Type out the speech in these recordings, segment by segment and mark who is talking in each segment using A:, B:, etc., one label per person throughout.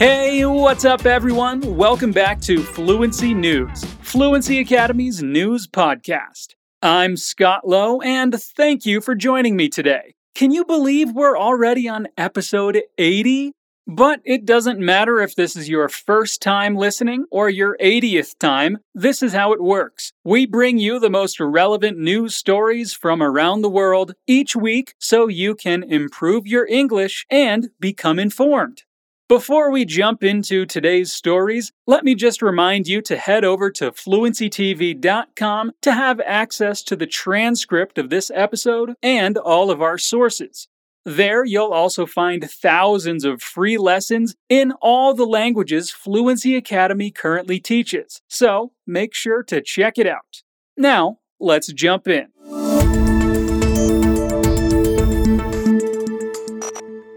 A: Hey, what's up, everyone? Welcome back to Fluency News, Fluency Academy's news podcast. I'm Scott Lowe, and thank you for joining me today. Can you believe we're already on episode 80? But it doesn't matter if this is your first time listening or your 80th time, this is how it works. We bring you the most relevant news stories from around the world each week so you can improve your English and become informed. Before we jump into today's stories, let me just remind you to head over to fluencytv.com to have access to the transcript of this episode and all of our sources. There, you'll also find thousands of free lessons in all the languages Fluency Academy currently teaches, so make sure to check it out. Now, let's jump in.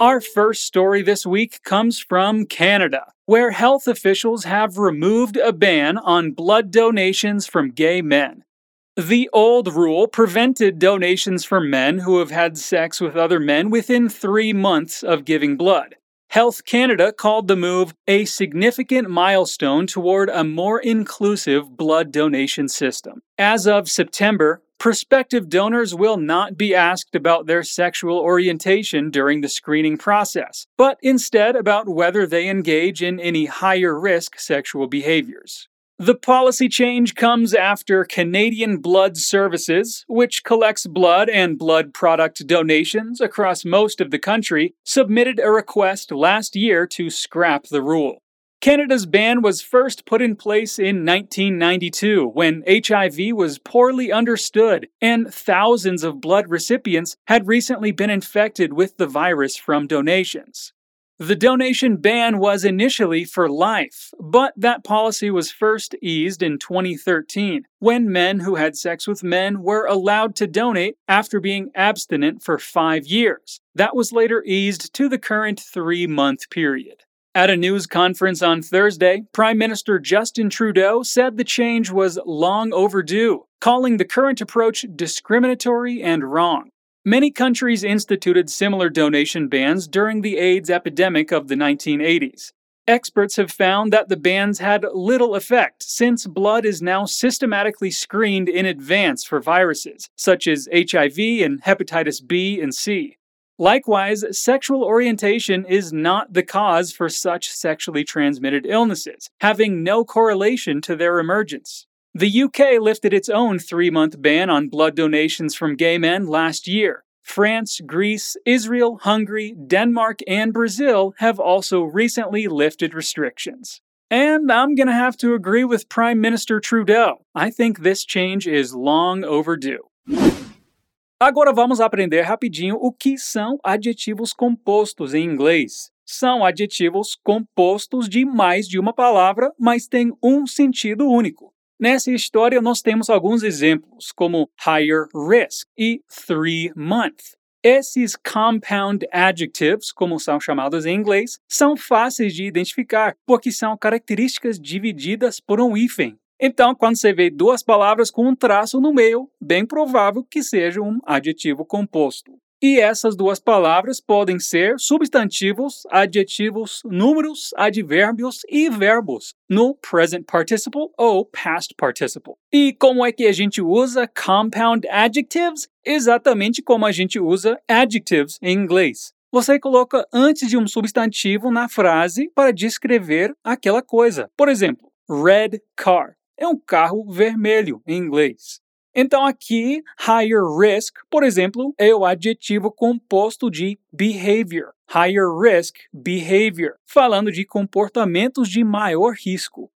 A: Our first story this week comes from Canada, where health officials have removed a ban on blood donations from gay men. The old rule prevented donations from men who have had sex with other men within three months of giving blood. Health Canada called the move a significant milestone toward a more inclusive blood donation system. As of September, Prospective donors will not be asked about their sexual orientation during the screening process, but instead about whether they engage in any higher risk sexual behaviors. The policy change comes after Canadian Blood Services, which collects blood and blood product donations across most of the country, submitted a request last year to scrap the rule. Canada's ban was first put in place in 1992 when HIV was poorly understood and thousands of blood recipients had recently been infected with the virus from donations. The donation ban was initially for life, but that policy was first eased in 2013 when men who had sex with men were allowed to donate after being abstinent for five years. That was later eased to the current three month period. At a news conference on Thursday, Prime Minister Justin Trudeau said the change was long overdue, calling the current approach discriminatory and wrong. Many countries instituted similar donation bans during the AIDS epidemic of the 1980s. Experts have found that the bans had little effect since blood is now systematically screened in advance for viruses, such as HIV and hepatitis B and C. Likewise, sexual orientation is not the cause for such sexually transmitted illnesses, having no correlation to their emergence. The UK lifted its own three month ban on blood donations from gay men last year. France, Greece, Israel, Hungary, Denmark, and Brazil have also recently lifted restrictions. And I'm going to have to agree with Prime Minister Trudeau. I think this change is long overdue. Agora vamos aprender rapidinho o que são adjetivos compostos em inglês. São adjetivos compostos de mais de uma palavra, mas têm um sentido único. Nessa história, nós temos alguns exemplos, como higher risk e three month. Esses compound adjectives, como são chamados em inglês, são fáceis de identificar porque são características divididas por um hífen. Então, quando você vê duas palavras com um traço no meio, bem provável que seja um adjetivo composto. E essas duas palavras podem ser substantivos, adjetivos, números, advérbios e verbos no present participle ou past participle. E como é que a gente usa compound adjectives? Exatamente como a gente usa adjectives em inglês. Você coloca antes de um substantivo na frase para descrever aquela coisa. Por exemplo, red car é um carro vermelho em inglês. Então, aqui, higher risk, por exemplo, é o adjetivo composto de behavior. Higher risk behavior, falando de comportamentos de maior risco.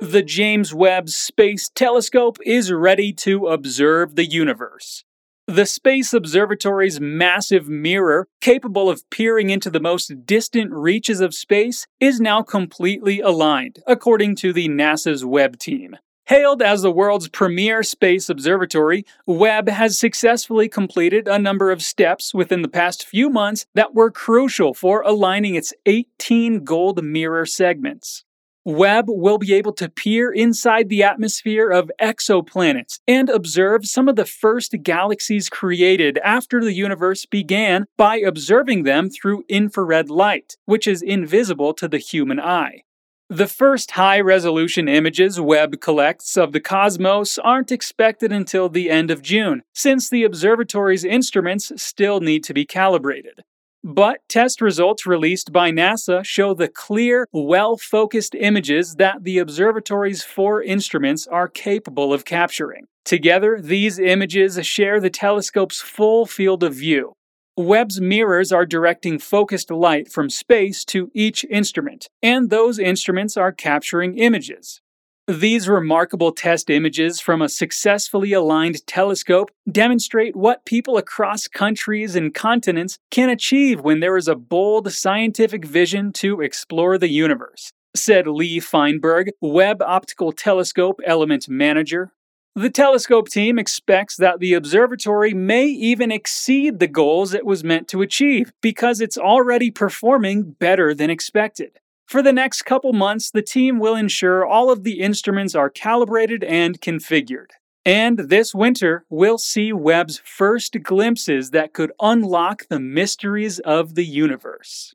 A: The James Webb Space Telescope is ready to observe the universe. The Space Observatory's massive mirror, capable of peering into the most distant reaches of space, is now completely aligned, according to the NASA's Webb team. Hailed as the world's premier space observatory, Webb has successfully completed a number of steps within the past few months that were crucial for aligning its 18 gold mirror segments. Webb will be able to peer inside the atmosphere of exoplanets and observe some of the first galaxies created after the universe began by observing them through infrared light, which is invisible to the human eye. The first high resolution images Webb collects of the cosmos aren't expected until the end of June, since the observatory's instruments still need to be calibrated. But test results released by NASA show the clear, well focused images that the observatory's four instruments are capable of capturing. Together, these images share the telescope's full field of view. Webb's mirrors are directing focused light from space to each instrument, and those instruments are capturing images. These remarkable test images from a successfully aligned telescope demonstrate what people across countries and continents can achieve when there is a bold scientific vision to explore the universe, said Lee Feinberg, Webb Optical Telescope Element Manager. The telescope team expects that the observatory may even exceed the goals it was meant to achieve because it's already performing better than expected. For the next couple months, the team will ensure all of the instruments are calibrated and configured. And this winter, we'll see Webb's first glimpses that could unlock the mysteries of the universe.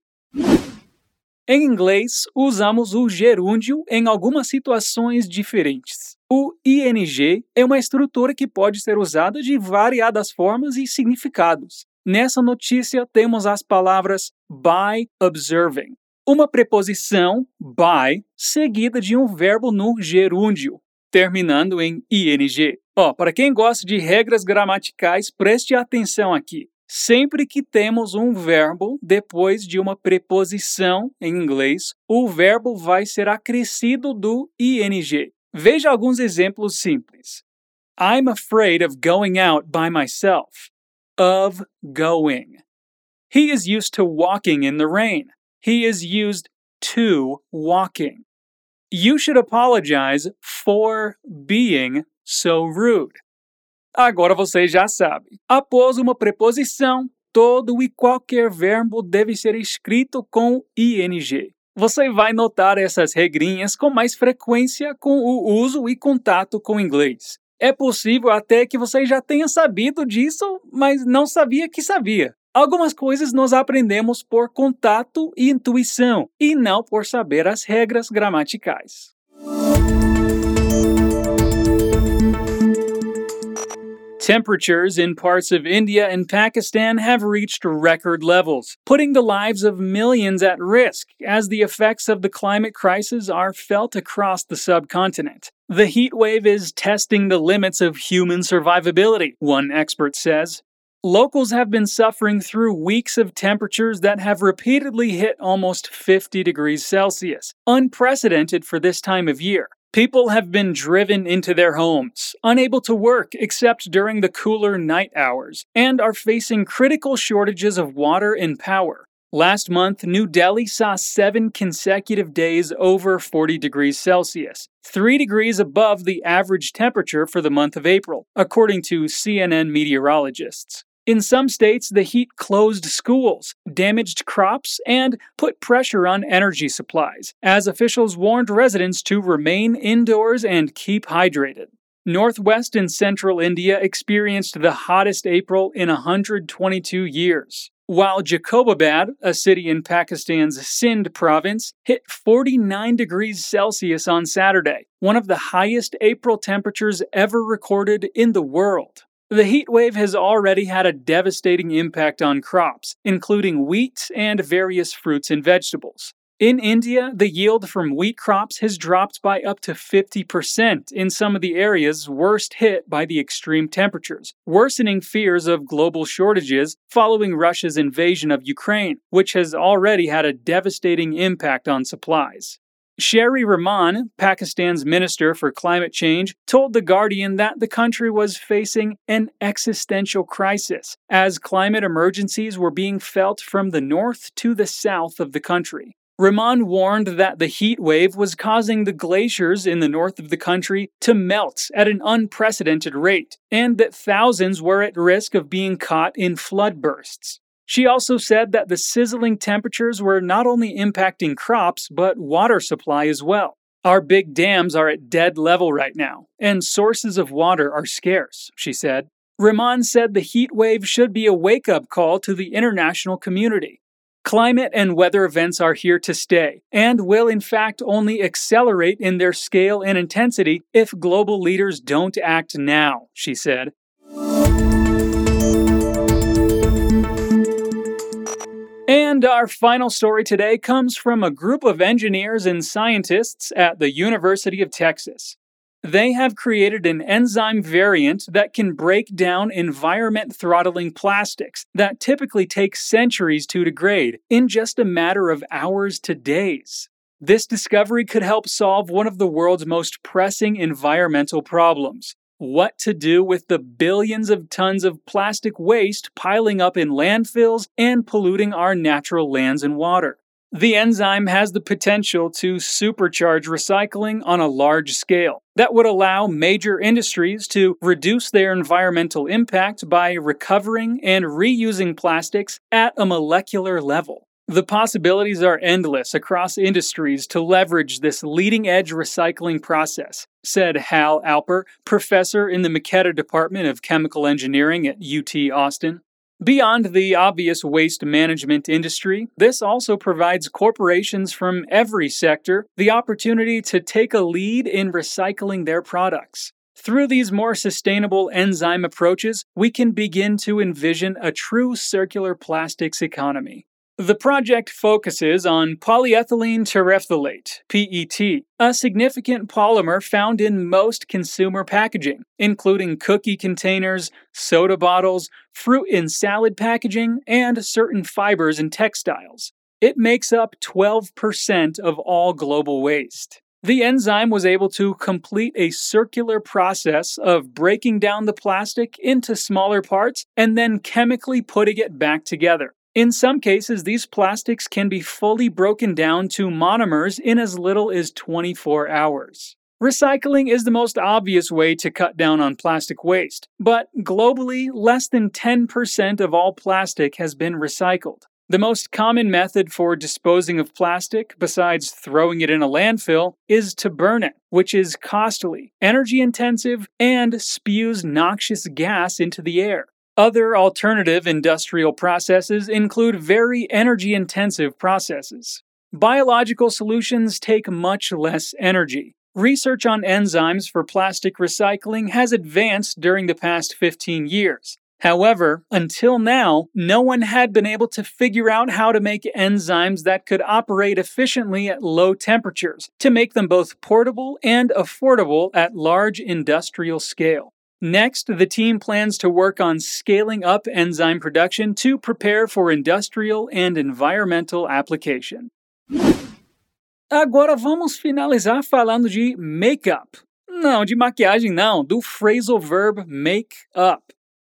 A: Em inglês, usamos o gerúndio em algumas situações diferentes. O ing é uma estrutura que pode ser usada de variadas formas e significados. Nessa notícia, temos as palavras by observing, uma preposição by seguida de um verbo no gerúndio, terminando em ing. Ó, para quem gosta de regras gramaticais, preste atenção aqui. Sempre que temos um verbo depois de uma preposição em inglês, o verbo vai ser acrescido do ing. Veja alguns exemplos simples. I'm afraid of going out by myself. Of going. He is used to walking in the rain. He is used to walking. You should apologize for being so rude. Agora você já sabe. Após uma preposição, todo e qualquer verbo deve ser escrito com ing. Você vai notar essas regrinhas com mais frequência com o uso e contato com inglês. É possível até que você já tenha sabido disso, mas não sabia que sabia. Algumas coisas nós aprendemos por contato e intuição, e não por saber as regras gramaticais. Temperatures in parts of India and Pakistan have reached record levels, putting the lives of millions at risk as the effects of the climate crisis are felt across the subcontinent. The heat wave is testing the limits of human survivability, one expert says. Locals have been suffering through weeks of temperatures that have repeatedly hit almost 50 degrees Celsius, unprecedented for this time of year. People have been driven into their homes, unable to work except during the cooler night hours, and are facing critical shortages of water and power. Last month, New Delhi saw seven consecutive days over 40 degrees Celsius, three degrees above the average temperature for the month of April, according to CNN meteorologists. In some states, the heat closed schools, damaged crops, and put pressure on energy supplies, as officials warned residents to remain indoors and keep hydrated. Northwest and central India experienced the hottest April in 122 years, while Jacobabad, a city in Pakistan's Sindh province, hit 49 degrees Celsius on Saturday, one of the highest April temperatures ever recorded in the world. The heat wave has already had a devastating impact on crops, including wheat and various fruits and vegetables. In India, the yield from wheat crops has dropped by up to 50% in some of the areas worst hit by the extreme temperatures, worsening fears of global shortages following Russia's invasion of Ukraine, which has already had a devastating impact on supplies. Sherry Rehman, Pakistan's Minister for Climate Change, told The Guardian that the country was facing an existential crisis as climate emergencies were being felt from the north to the south of the country. Rahman warned that the heat wave was causing the glaciers in the north of the country to melt at an unprecedented rate, and that thousands were at risk of being caught in flood bursts. She also said that the sizzling temperatures were not only impacting crops, but water supply as well. Our big dams are at dead level right now, and sources of water are scarce, she said. Rehman said the heat wave should be a wake up call to the international community. Climate and weather events are here to stay, and will in fact only accelerate in their scale and intensity if global leaders don't act now, she said. And our final story today comes from a group of engineers and scientists at the University of Texas. They have created an enzyme variant that can break down environment throttling plastics that typically take centuries to degrade in just a matter of hours to days. This discovery could help solve one of the world's most pressing environmental problems what to do with the billions of tons of plastic waste piling up in landfills and polluting our natural lands and water. The enzyme has the potential to supercharge recycling on a large scale that would allow major industries to reduce their environmental impact by recovering and reusing plastics at a molecular level. The possibilities are endless across industries to leverage this leading edge recycling process, said Hal Alper, professor in the McKetta Department of Chemical Engineering at UT Austin. Beyond the obvious waste management industry, this also provides corporations from every sector the opportunity to take a lead in recycling their products. Through these more sustainable enzyme approaches, we can begin to envision a true circular plastics economy. The project focuses on polyethylene terephthalate, PET, a significant polymer found in most consumer packaging, including cookie containers, soda bottles, fruit and salad packaging, and certain fibers and textiles. It makes up 12% of all global waste. The enzyme was able to complete a circular process of breaking down the plastic into smaller parts and then chemically putting it back together. In some cases, these plastics can be fully broken down to monomers in as little as 24 hours. Recycling is the most obvious way to cut down on plastic waste, but globally, less than 10% of all plastic has been recycled. The most common method for disposing of plastic, besides throwing it in a landfill, is to burn it, which is costly, energy intensive, and spews noxious gas into the air. Other alternative industrial processes include very energy intensive processes. Biological solutions take much less energy. Research on enzymes for plastic recycling has advanced during the past 15 years. However, until now, no one had been able to figure out how to make enzymes that could operate efficiently at low temperatures to make them both portable and affordable at large industrial scale. Next, the team plans to work on scaling up enzyme production to prepare for industrial and environmental application. Agora vamos finalizar falando de make-up. Não, de maquiagem não, do phrasal verb make up.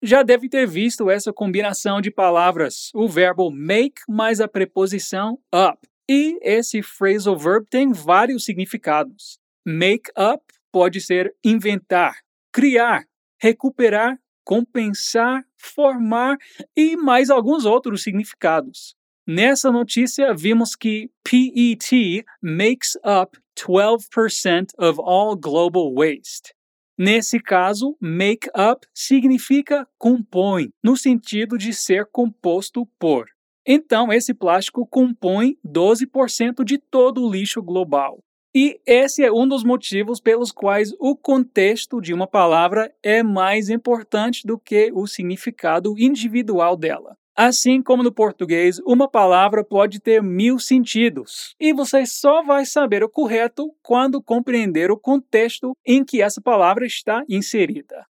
A: Já deve ter visto essa combinação de palavras, o verbo make mais a preposição up. E esse phrasal verb tem vários significados. Make up pode ser inventar, criar, recuperar, compensar, formar e mais alguns outros significados. Nessa notícia, vimos que PET makes up 12% of all global waste. Nesse caso, make up significa compõe, no sentido de ser composto por. Então, esse plástico compõe 12% de todo o lixo global. E esse é um dos motivos pelos quais o contexto de uma palavra é mais importante do que o significado individual dela. Assim como no português, uma palavra pode ter mil sentidos, e você só vai saber o correto quando compreender o contexto em que essa palavra está inserida.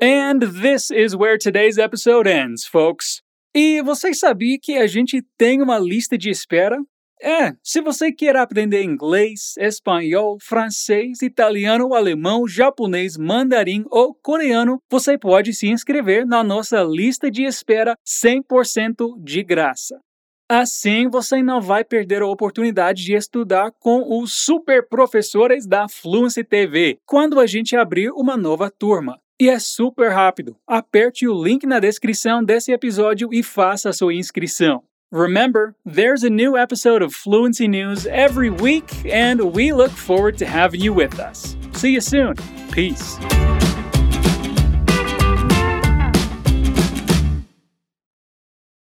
A: And this is where today's episode ends, folks. E vocês sabiam que a gente tem uma lista de espera? É, se você quer aprender inglês, espanhol, francês, italiano, alemão, japonês, mandarim ou coreano, você pode se inscrever na nossa lista de espera 100% de graça. Assim, você não vai perder a oportunidade de estudar com os super professores da Fluency TV quando a gente abrir uma nova turma. E é super rápido. Aperte o link na descrição desse episódio e faça a sua inscrição. Remember, there's a new episode of Fluency News every week, and we look forward to having you with us. See you soon. Peace.